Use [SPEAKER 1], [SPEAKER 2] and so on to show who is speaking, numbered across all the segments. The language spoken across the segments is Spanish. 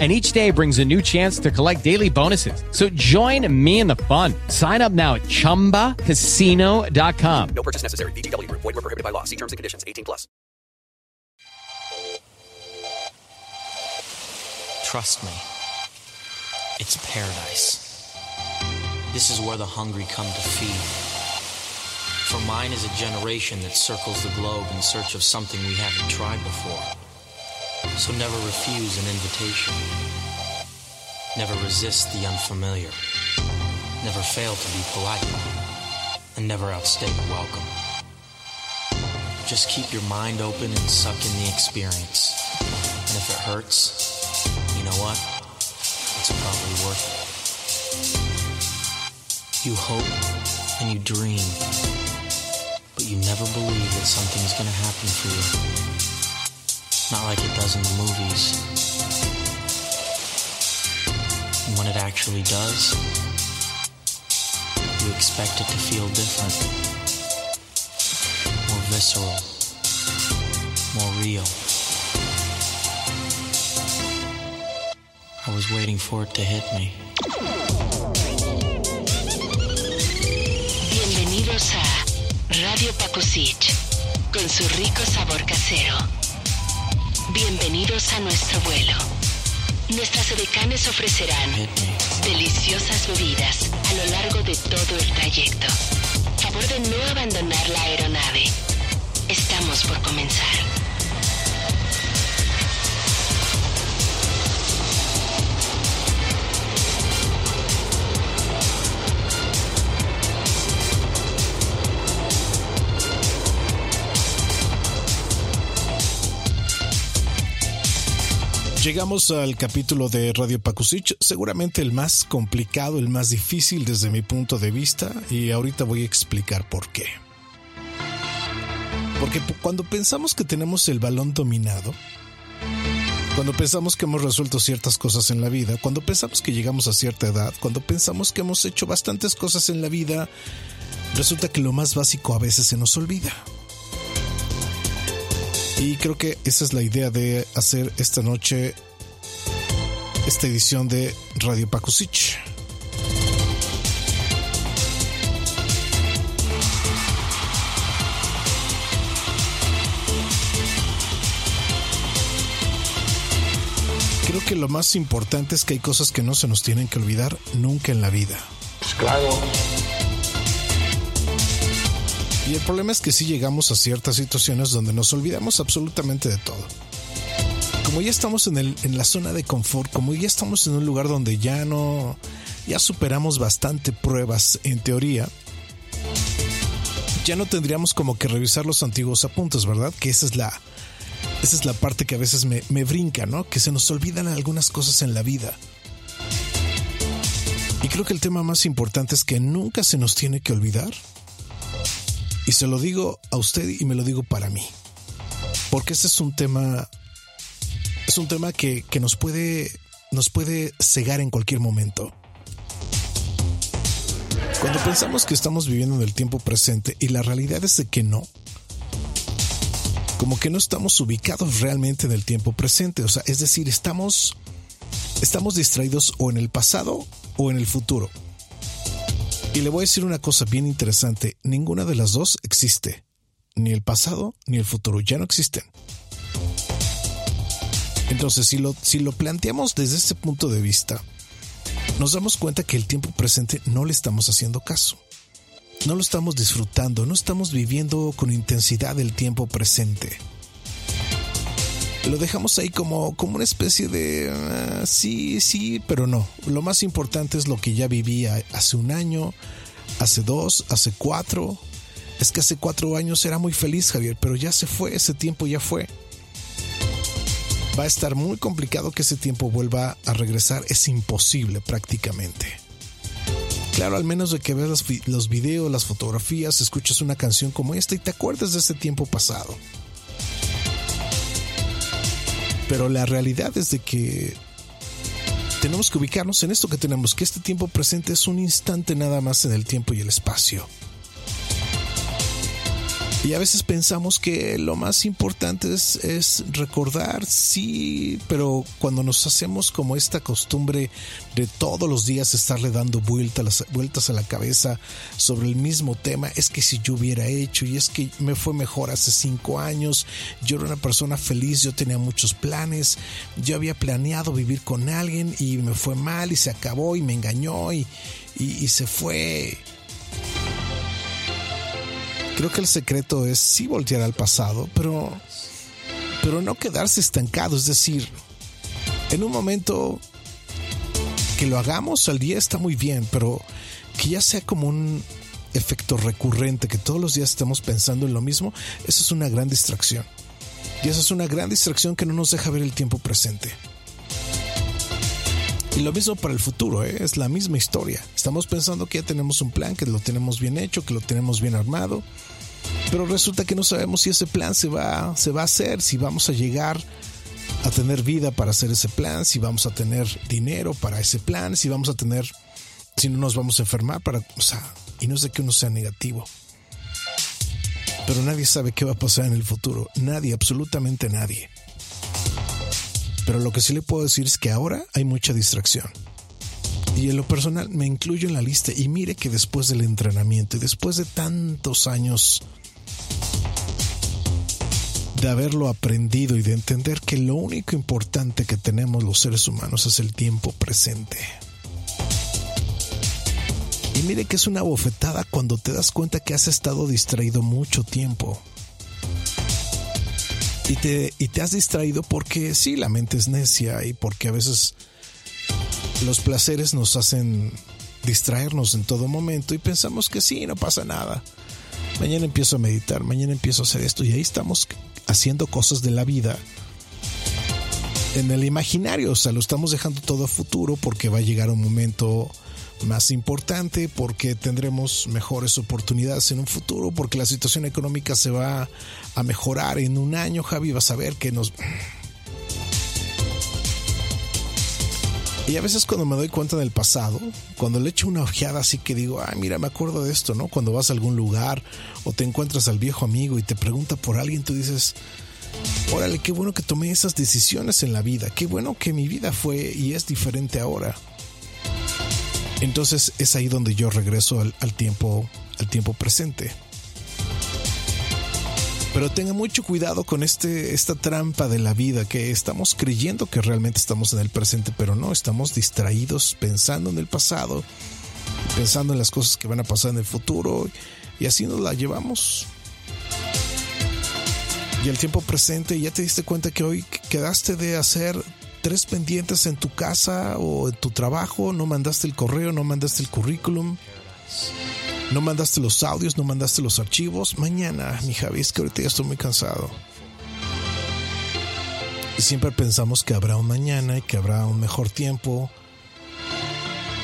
[SPEAKER 1] and each day brings a new chance to collect daily bonuses. So join me in the fun. Sign up now at ChumbaCasino.com.
[SPEAKER 2] No purchase necessary. BGW. Void were prohibited by law. See terms and conditions. 18 plus.
[SPEAKER 3] Trust me. It's paradise. This is where the hungry come to feed. For mine is a generation that circles the globe in search of something we haven't tried before. So never refuse an invitation. Never resist the unfamiliar. Never fail to be polite. And never outstay a welcome. Just keep your mind open and suck in the experience. And if it hurts, you know what? It's probably worth it. You hope and you dream, but you never believe that something's gonna happen for you. Not like it does in the movies. And when it actually does, you expect it to feel different. More visceral. More real. I was waiting for it to hit me.
[SPEAKER 4] Bienvenidos a Radio Pacusit, con su rico sabor casero. Bienvenidos a nuestro vuelo. Nuestras edecanes ofrecerán deliciosas bebidas a lo largo de todo el trayecto. Favor de no abandonar la aeronave. Estamos por comenzar.
[SPEAKER 5] Llegamos al capítulo de Radio Pakusich, seguramente el más complicado, el más difícil desde mi punto de vista, y ahorita voy a explicar por qué. Porque cuando pensamos que tenemos el balón dominado, cuando pensamos que hemos resuelto ciertas cosas en la vida, cuando pensamos que llegamos a cierta edad, cuando pensamos que hemos hecho bastantes cosas en la vida, resulta que lo más básico a veces se nos olvida. Y creo que esa es la idea de hacer esta noche esta edición de Radio Pakusich. Creo que lo más importante es que hay cosas que no se nos tienen que olvidar nunca en la vida.
[SPEAKER 6] Pues claro.
[SPEAKER 5] Y el problema es que sí llegamos a ciertas situaciones donde nos olvidamos absolutamente de todo. Como ya estamos en, el, en la zona de confort, como ya estamos en un lugar donde ya no, ya superamos bastante pruebas en teoría, ya no tendríamos como que revisar los antiguos apuntes, ¿verdad? Que esa es la, esa es la parte que a veces me, me brinca, ¿no? Que se nos olvidan algunas cosas en la vida. Y creo que el tema más importante es que nunca se nos tiene que olvidar y se lo digo a usted y me lo digo para mí. Porque ese es un tema. Es un tema que, que nos puede. nos puede cegar en cualquier momento. Cuando pensamos que estamos viviendo en el tiempo presente y la realidad es de que no. Como que no estamos ubicados realmente en el tiempo presente. O sea, es decir, estamos. Estamos distraídos o en el pasado o en el futuro. Y le voy a decir una cosa bien interesante, ninguna de las dos existe. Ni el pasado ni el futuro ya no existen. Entonces, si lo, si lo planteamos desde este punto de vista, nos damos cuenta que el tiempo presente no le estamos haciendo caso. No lo estamos disfrutando, no estamos viviendo con intensidad el tiempo presente. Lo dejamos ahí como, como una especie de uh, sí, sí, pero no. Lo más importante es lo que ya vivía hace un año, hace dos, hace cuatro. Es que hace cuatro años era muy feliz, Javier, pero ya se fue, ese tiempo ya fue. Va a estar muy complicado que ese tiempo vuelva a regresar, es imposible prácticamente. Claro, al menos de que veas los videos, las fotografías, escuches una canción como esta y te acuerdes de ese tiempo pasado. Pero la realidad es de que tenemos que ubicarnos en esto que tenemos, que este tiempo presente es un instante nada más en el tiempo y el espacio. Y a veces pensamos que lo más importante es, recordar, sí, pero cuando nos hacemos como esta costumbre de todos los días estarle dando vueltas, vueltas a la cabeza sobre el mismo tema, es que si yo hubiera hecho y es que me fue mejor hace cinco años, yo era una persona feliz, yo tenía muchos planes, yo había planeado vivir con alguien y me fue mal y se acabó y me engañó y, y se fue Creo que el secreto es sí voltear al pasado, pero, pero no quedarse estancado. Es decir, en un momento que lo hagamos al día está muy bien, pero que ya sea como un efecto recurrente, que todos los días estemos pensando en lo mismo, eso es una gran distracción. Y eso es una gran distracción que no nos deja ver el tiempo presente. Y lo mismo para el futuro, ¿eh? es la misma historia. Estamos pensando que ya tenemos un plan, que lo tenemos bien hecho, que lo tenemos bien armado, pero resulta que no sabemos si ese plan se va, se va a hacer, si vamos a llegar a tener vida para hacer ese plan, si vamos a tener dinero para ese plan, si vamos a tener, si no nos vamos a enfermar para, o sea, y no sé que uno sea negativo. Pero nadie sabe qué va a pasar en el futuro, nadie, absolutamente nadie. Pero lo que sí le puedo decir es que ahora hay mucha distracción. Y en lo personal me incluyo en la lista y mire que después del entrenamiento y después de tantos años de haberlo aprendido y de entender que lo único importante que tenemos los seres humanos es el tiempo presente. Y mire que es una bofetada cuando te das cuenta que has estado distraído mucho tiempo y te, y te has distraído porque sí, la mente es necia y porque a veces los placeres nos hacen distraernos en todo momento y pensamos que sí, no pasa nada. Mañana empiezo a meditar, mañana empiezo a hacer esto y ahí estamos haciendo cosas de la vida en el imaginario, o sea, lo estamos dejando todo a futuro porque va a llegar un momento más importante, porque tendremos mejores oportunidades en un futuro, porque la situación económica se va a mejorar en un año, Javi, vas a ver que nos... Y a veces cuando me doy cuenta del pasado, cuando le echo una ojeada así que digo, ay, mira, me acuerdo de esto, ¿no? Cuando vas a algún lugar o te encuentras al viejo amigo y te pregunta por alguien, tú dices, órale, qué bueno que tomé esas decisiones en la vida, qué bueno que mi vida fue y es diferente ahora. Entonces es ahí donde yo regreso al, tiempo, al tiempo presente. Pero tenga mucho cuidado con este, esta trampa de la vida que estamos creyendo que realmente estamos en el presente, pero no, estamos distraídos pensando en el pasado, pensando en las cosas que van a pasar en el futuro y así nos la llevamos. Y el tiempo presente, ya te diste cuenta que hoy quedaste de hacer tres pendientes en tu casa o en tu trabajo, no mandaste el correo, no mandaste el currículum, no mandaste los audios, no mandaste los archivos. Mañana, mi Javi, es que ahorita ya estoy muy cansado. Y siempre pensamos que habrá un mañana y que habrá un mejor tiempo.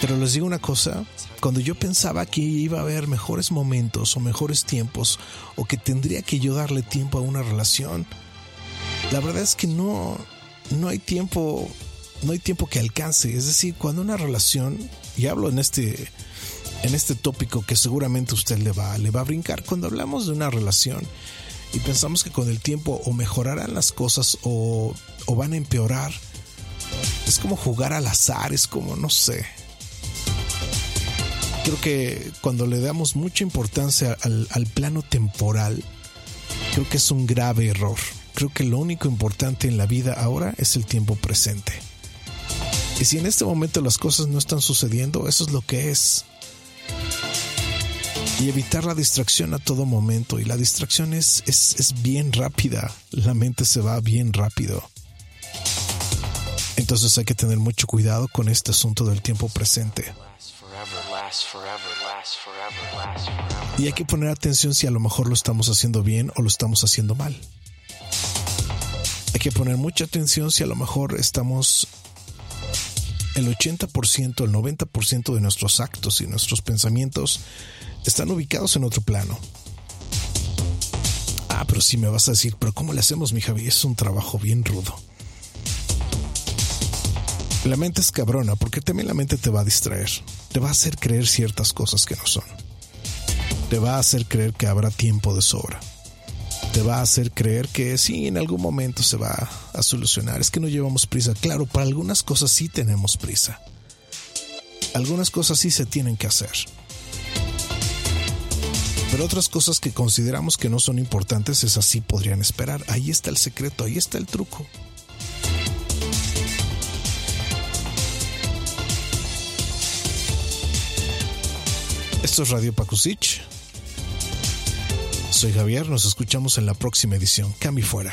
[SPEAKER 5] Pero les digo una cosa, cuando yo pensaba que iba a haber mejores momentos o mejores tiempos o que tendría que yo darle tiempo a una relación, la verdad es que no, no hay tiempo, no hay tiempo que alcance. Es decir, cuando una relación, y hablo en este, en este tópico que seguramente usted le va, le va a brincar, cuando hablamos de una relación y pensamos que con el tiempo o mejorarán las cosas o, o van a empeorar, es como jugar al azar, es como, no sé. Creo que cuando le damos mucha importancia al, al plano temporal, creo que es un grave error creo que lo único importante en la vida ahora es el tiempo presente. Y si en este momento las cosas no están sucediendo, eso es lo que es. Y evitar la distracción a todo momento. Y la distracción es, es, bien rápida. La mente se va bien rápido. Entonces hay que tener mucho cuidado con este asunto del tiempo presente. Y hay que poner atención si a lo mejor lo estamos haciendo bien o lo estamos haciendo mal hay que poner mucha atención si a lo mejor estamos el 80%, el 90% de nuestros actos y nuestros pensamientos están ubicados en otro plano. Ah, pero si me vas a decir, pero ¿cómo le hacemos, mi Javi? Es un trabajo bien rudo. La mente es cabrona porque también la mente te va a distraer, te va a hacer creer ciertas cosas que no son, te va a hacer creer que habrá tiempo de sobra, te va a hacer creer que sí, en algún momento se va a solucionar, es que no llevamos prisa, claro, para algunas cosas sí tenemos prisa, algunas cosas sí se tienen que hacer, pero otras cosas que consideramos que no son importantes, esas sí podrían esperar, ahí está el secreto, ahí está el truco. Esto es Radio Pakusich. Soy Javier, nos escuchamos en la próxima edición. Cami fuera.